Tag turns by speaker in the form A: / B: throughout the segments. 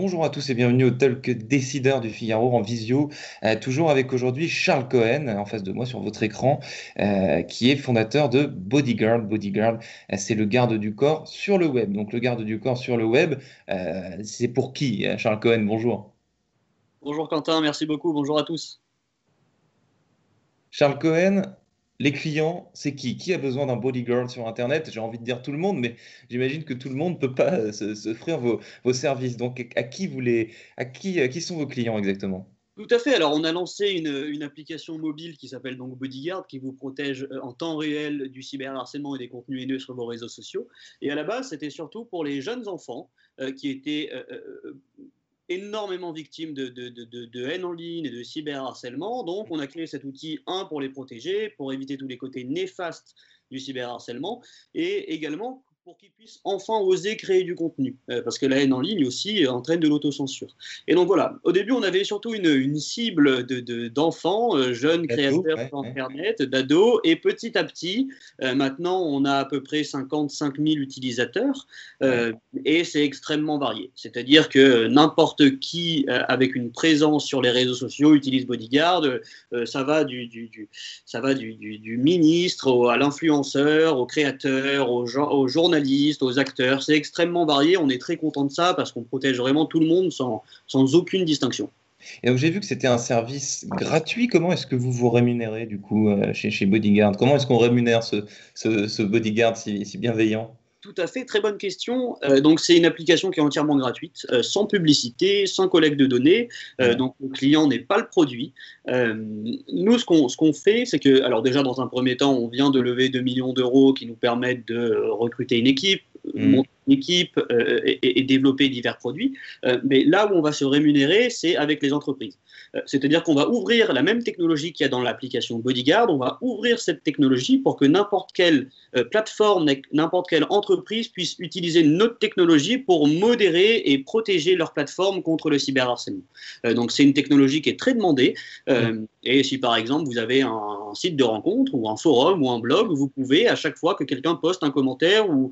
A: Bonjour à tous et bienvenue au Talk Décideur du Figaro en visio, euh, toujours avec aujourd'hui Charles Cohen en face de moi sur votre écran, euh, qui est fondateur de Bodyguard. Bodyguard, euh, c'est le garde du corps sur le web. Donc le garde du corps sur le web, c'est pour qui Charles Cohen, bonjour.
B: Bonjour Quentin, merci beaucoup, bonjour à tous.
A: Charles Cohen, les clients, c'est qui? Qui a besoin d'un bodyguard sur Internet? J'ai envie de dire tout le monde, mais j'imagine que tout le monde ne peut pas euh, s'offrir vos, vos, services. Donc, à qui, vous à qui, sont vos clients exactement?
B: Tout à fait. Alors, on a lancé une, application mobile qui s'appelle donc Bodyguard, qui vous protège euh, en temps réel du cyberharcèlement et des contenus haineux sur vos réseaux sociaux. Et à la base, c'était surtout pour les jeunes enfants euh, qui étaient énormément victimes de, de, de, haine en ligne et de cyberharcèlement. Donc, on a créé cet outil, un, pour les protéger, pour éviter tous les côtés néfastes du cyberharcèlement, et également pour qu'ils puissent enfin oser créer du contenu, euh, parce que la haine en ligne aussi entraîne de l'autocensure. Et donc voilà, au début, on avait surtout une, une cible d'enfants, de, de, euh, jeunes créateurs sur Internet, d'ados, et petit à petit, euh, maintenant, on a à peu près 55 000 utilisateurs, et c'est extrêmement varié. C'est-à-dire que n'importe qui avec une présence sur les réseaux sociaux utilise Bodyguard, ça va du, du, du ça va du, du ministre à l'influenceur, au créateur, au, au journaliste, aux acteurs. C'est extrêmement varié. On est très content de ça parce qu'on protège vraiment tout le monde sans, sans aucune distinction.
A: Et j'ai vu que c'était un service gratuit. Comment est-ce que vous vous rémunérez du coup euh, chez, Bodyguard? Comment est-ce qu'on rémunère ce, ce, Bodyguard si bienveillant?
B: Tout à fait, très bonne question. Euh, donc, c'est une application qui est entièrement gratuite, euh, sans publicité, sans collecte de données. Euh, donc, le client n'est pas le produit. nous, ce qu'on ce qu'on fait, c'est que, alors déjà, dans un premier temps, on vient de lever 2 millions d'euros qui nous permettent de recruter une équipe, mmh. monter équipe et, et, développer divers produits. mais là où on va se rémunérer, c'est avec les entreprises. Euh, c'est-à-dire qu'on va ouvrir la même technologie qu'il y a dans l'application Bodyguard, on va ouvrir cette technologie pour que n'importe quelle euh, plateforme, n'importe quelle entreprise puisse utiliser notre technologie pour modérer et protéger leur plateforme contre le cyberharcèlement. Euh, donc c'est une technologie qui est très demandée. Et si par exemple vous avez un, site de rencontre ou un forum ou un blog, vous pouvez à chaque fois que quelqu'un poste un commentaire ou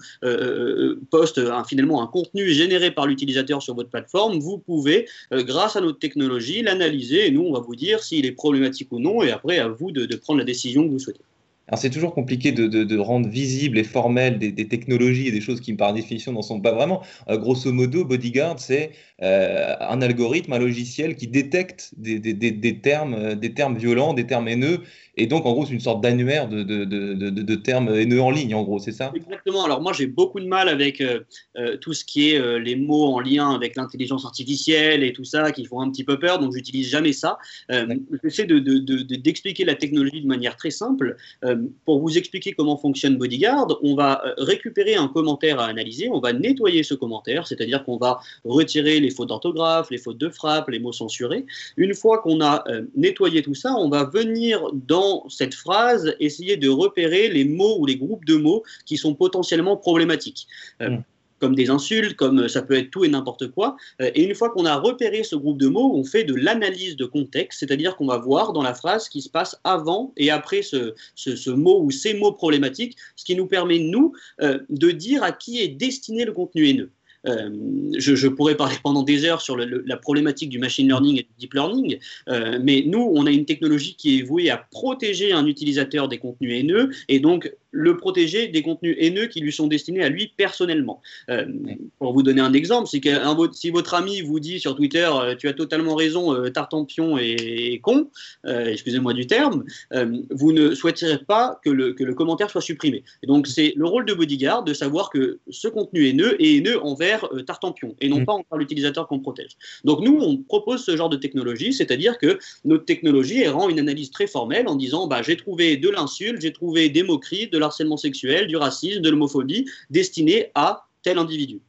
B: poste finalement un contenu généré par l'utilisateur sur votre plateforme, vous pouvez, grâce à notre technologie, l'analyser et nous, on va vous dire s'il est problématique ou non, et après, à vous de, prendre la décision que vous souhaitez.
A: Alors c'est toujours compliqué de, de, rendre visibles et formelles des, des, technologies et des choses qui par définition n'en sont pas vraiment. Euh, grosso modo, Bodyguard, c'est euh, un algorithme, un logiciel qui détecte des, des, des, termes, euh, des termes violents, des termes haineux, et donc en gros c'est une sorte d'annuaire de, de, de, termes haineux en ligne, en gros, c'est ça?
B: Exactement. Alors moi j'ai beaucoup de mal avec tout ce qui est les mots en lien avec l'intelligence artificielle et tout ça qui font un petit peu peur, donc j'utilise jamais ça. J'essaie d'expliquer la technologie de manière très simple. Pour vous expliquer comment fonctionne Bodyguard, on va récupérer un commentaire à analyser, on va nettoyer ce commentaire, c'est-à-dire qu'on va retirer les fautes d'orthographe, les fautes de frappe, les mots censurés. Une fois qu'on a euh, nettoyé tout ça, on va venir dans cette phrase essayer de repérer les mots ou les groupes de mots qui sont potentiellement problématiques. Euh, mmh. Comme des insultes, comme euh, ça peut être tout et n'importe quoi. Et une fois qu'on a repéré ce groupe de mots, on fait de l'analyse de contexte, c'est-à-dire qu'on va voir dans la phrase ce qui se passe avant et après ce, ce, mot ou ces mots problématiques, ce qui nous permet, nous, de dire à qui est destiné le contenu haineux. Euh, je, pourrais parler pendant des heures sur la problématique du machine learning et du deep learning, euh, mais nous, on a une technologie qui est vouée à protéger un utilisateur des contenus haineux et donc le protéger des contenus haineux qui lui sont destinés à lui personnellement. Euh, pour vous donner un exemple, c'est que si votre ami vous dit sur Twitter tu as totalement raison, Tartampion est, con, excusez-moi du terme, vous ne souhaiterez pas que le, que le commentaire soit supprimé. Et donc c'est le rôle de Bodyguard de savoir que ce contenu haineux est haineux envers vers Tartampion et non mm. pas envers l'utilisateur qu'on protège. Donc nous, on propose ce genre de technologie, c'est-à-dire que notre technologie rend une analyse très formelle en disant bah, j'ai trouvé de l'insulte, j'ai trouvé des moqueries, de l'harcèlement sexuel, du racisme, de l'homophobie destinées à tel individu.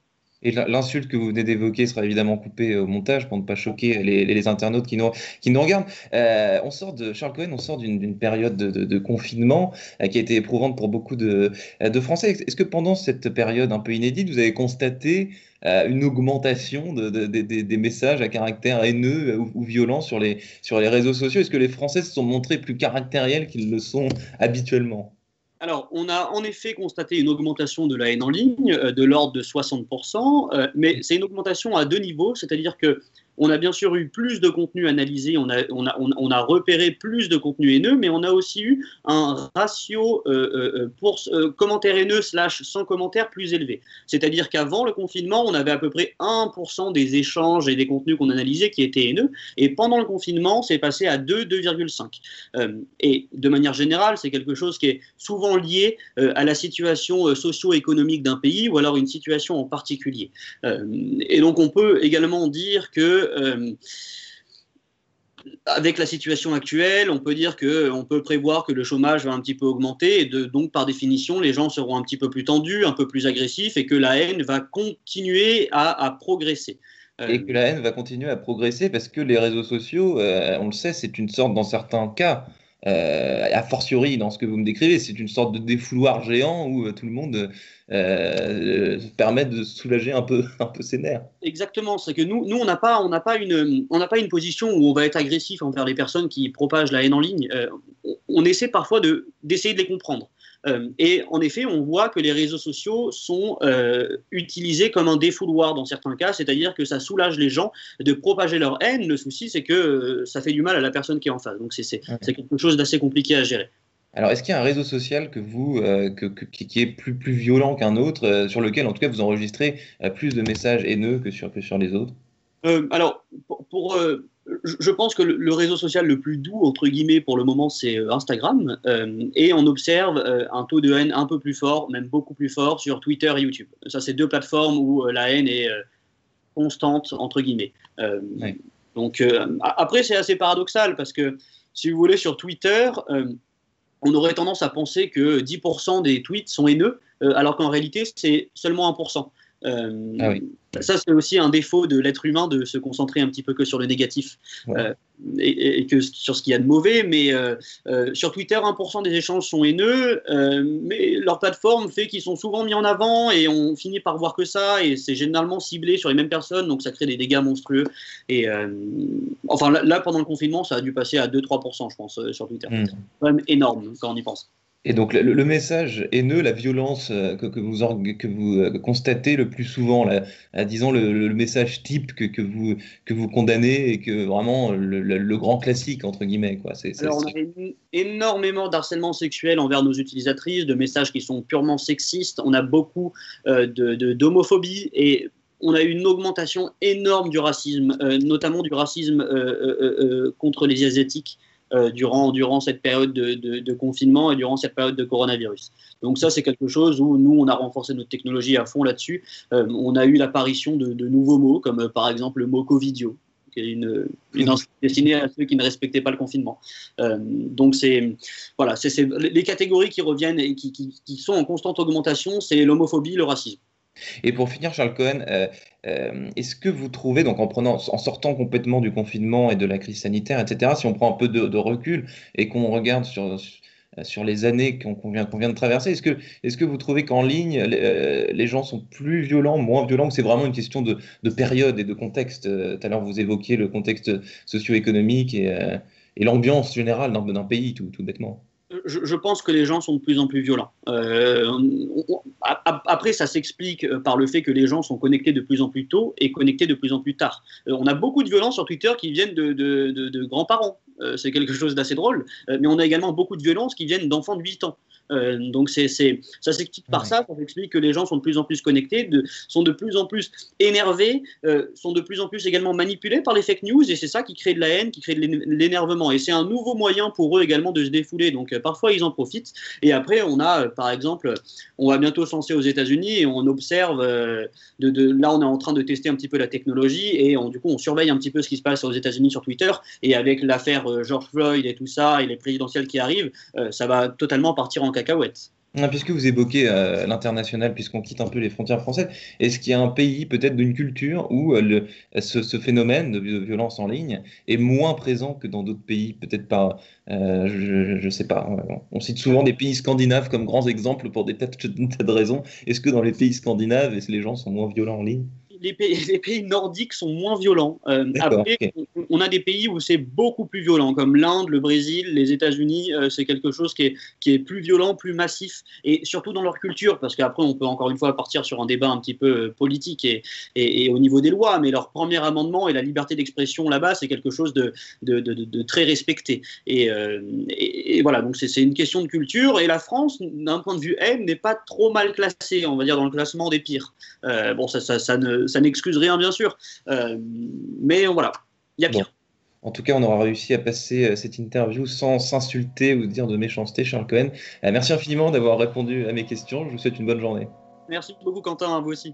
A: Et l'insulte que vous venez d'évoquer sera évidemment coupée au montage pour ne pas choquer les, internautes qui nous, regardent. Euh, on sort de Charles Cohen, on sort d'une période de, confinement euh, qui a été éprouvante pour beaucoup de, de Français. Est-ce que pendant cette période un peu inédite, vous avez constaté euh, une augmentation des messages à caractère haineux ou, violent sur les réseaux sociaux? Est-ce que les Français se sont montrés plus caractériels qu'ils le sont habituellement?
B: Alors, on a en effet constaté une augmentation de la haine en ligne euh, de l'ordre de 60%, euh, mais c'est une augmentation à deux niveaux, c'est-à-dire que on a bien sûr eu plus de contenu analysé, on a, on a, on a repéré plus de contenu haineux, mais on a aussi eu un ratio euh, euh, euh pour commentaires haineux slash sans commentaires plus élevé. C'est-à-dire qu'avant le confinement, on avait à peu près 1% des échanges et des contenus qu'on analysait qui étaient haineux, et pendant le confinement, c'est passé à 2, 2,5. Euh, et de manière générale, c'est quelque chose qui est souvent lié à la situation socio-économique d'un pays ou alors une situation en particulier. et donc on peut également dire que euh, avec la situation actuelle, on peut dire que on peut prévoir que le chômage va un petit peu augmenter et donc par définition les gens seront un petit peu plus tendus, un peu plus agressifs et que la haine va continuer à, progresser.
A: Euh, et que la haine va continuer à progresser parce que les réseaux sociaux, euh, on le sait, c'est une sorte, dans certains cas, euh, a fortiori dans ce que vous me décrivez, c'est une sorte de défouloir géant où euh, tout le monde euh, permet de soulager un peu, un peu ses nerfs.
B: Exactement, c'est que nous, on n'a pas, une, position où on va être agressif envers les personnes qui propagent la haine en ligne. Euh, on essaie parfois de d'essayer de les comprendre. Euh, et en effet, on voit que les réseaux sociaux sont euh, utilisés comme un défouloir dans certains cas, c'est-à-dire que ça soulage les gens de propager leur haine. Le souci, c'est que euh, ça fait du mal à la personne qui est en face. Donc c'est quelque chose d'assez compliqué à gérer.
A: Alors, est-ce qu'il y a un réseau social que vous, qui est plus, plus violent qu'un autre, sur lequel, en tout cas, vous enregistrez plus de messages haineux que sur, que sur les autres?
B: Alors, pour, je pense que le réseau social le plus doux, entre guillemets, pour le moment, c'est euh, Instagram. Euh, et on observe euh, un taux de haine un peu plus fort, même beaucoup plus fort, sur Twitter et YouTube. Ça, c'est deux plateformes où la haine est constante, entre guillemets. Donc, après, c'est assez paradoxal parce que, si vous voulez, sur Twitter, on aurait tendance à penser que 10% des tweets sont haineux, alors qu'en réalité, c'est seulement 1%. Euh, ah ça, c'est aussi un défaut de l'être humain de se concentrer un petit peu que sur le négatif euh, et, que sur ce qu'il y a de mauvais. Mais euh, sur Twitter, 1% des échanges sont haineux, mais leur plateforme fait qu'ils sont souvent mis en avant et on finit par voir que ça. Et c'est généralement ciblé sur les mêmes personnes, donc ça crée des dégâts monstrueux. Et enfin, là, pendant le confinement, ça a dû passer à 2-3%, je pense, sur Twitter. Hmm. C'est quand même énorme quand on y pense.
A: Et donc le, message haineux, la violence euh, que, que, vous, que vous euh, constatez le plus souvent, la, disons le, message type que, que, vous, que vous condamnez et que vraiment le, grand classique, entre guillemets. Quoi.
B: Alors on a énormément d'harcèlement sexuel envers nos utilisatrices, de messages qui sont purement sexistes, on a beaucoup euh, d'homophobie et on a eu une augmentation énorme du racisme, notamment du racisme contre les Asiatiques. Euh, durant, durant cette période de, confinement et durant cette période de coronavirus. Donc ça, c'est quelque chose où nous, on a renforcé notre technologie à fond là-dessus. Euh, on a eu l'apparition de, nouveaux mots, comme euh, par exemple le mot Covidio, qui est une, une destinée à ceux qui ne respectaient pas le confinement. donc c'est voilà, c'est les catégories qui reviennent et qui, qui sont en constante augmentation, c'est l'homophobie, le racisme.
A: Et pour finir, Charles Cohen, euh, euh, est-ce que vous trouvez, donc en, prenant, en sortant complètement du confinement et de la crise sanitaire, etc., si on prend un peu de, recul et qu'on regarde sur, sur les années qu'on vient, de traverser, est-ce que, est que vous trouvez qu'en ligne, euh, les, gens sont plus violents, moins violents, ou c'est vraiment une question de, de, période et de contexte Tout à l'heure, vous évoquiez le contexte socio-économique et, l'ambiance générale d'un pays, tout, tout bêtement
B: je, pense que les gens sont de plus en plus violents. Euh, après, ça s'explique euh, par le fait que les gens sont connectés de plus en plus tôt et connectés de plus en plus tard. Euh, on a beaucoup de violences sur Twitter qui viennent de, grands-parents c'est quelque chose d'assez drôle, mais on a également beaucoup de violences qui viennent d'enfants de 8 ans. Euh, donc c'est, ça s'explique par ça, ça s'explique que les gens sont de plus en plus connectés, de, sont de plus en plus énervés, euh, sont de plus en plus également manipulés par les fake news, et c'est ça qui crée de la haine, qui crée de l'énervement. Et c'est un nouveau moyen pour eux également de se défouler. Donc euh, parfois ils en profitent. Et après on a, par exemple, on va bientôt se lancer aux États-Unis et on observe, de, de, là on est en train de tester un petit peu la technologie et on, du coup on surveille un petit peu ce qui se passe aux États-Unis sur Twitter. Et avec l'affaire George Floyd et tout ça et les présidentielles qui arrivent, ça va totalement partir en cacahuètes.
A: Puisque vous évoquez euh, l'international, puisqu'on quitte un peu les frontières françaises, est-ce qu'il y a un pays, peut-être d'une culture, où euh, ce, phénomène de, violence en ligne est moins présent que dans d'autres pays Peut-être pas, euh, je ne sais pas. On cite souvent des pays scandinaves comme grands exemples pour des tas de raisons. Est-ce que dans les pays scandinaves, les gens sont moins violents en ligne?
B: les pays, nordiques sont moins violents. Euh, après, on, a des pays où c'est beaucoup plus violent, comme l'Inde, le Brésil, les États-Unis. Euh, c'est quelque chose qui est, qui est plus violent, plus massif, et surtout dans leur culture, parce qu'après, on peut encore une fois partir sur un débat un petit peu euh, politique et, et, au niveau des lois, mais leur premier amendement et la liberté d'expression là-bas, c'est quelque chose de, de, de, très respecté. Et, et voilà, donc c'est une question de culture, et la France, d'un point de vue haine, n'est pas trop mal classée, on va dire, dans le classement des pires. bon, ça, ça, ça ne ça n'excuse rien, bien sûr. Euh, mais voilà, il y a pire.
A: En tout cas, on aura réussi à passer euh, cette interview sans s'insulter ou dire de méchanceté, Charles Cohen. Euh, merci infiniment d'avoir répondu à mes questions. Je vous souhaite une bonne journée.
B: Merci beaucoup, Quentin, à vous aussi.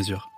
C: mesure.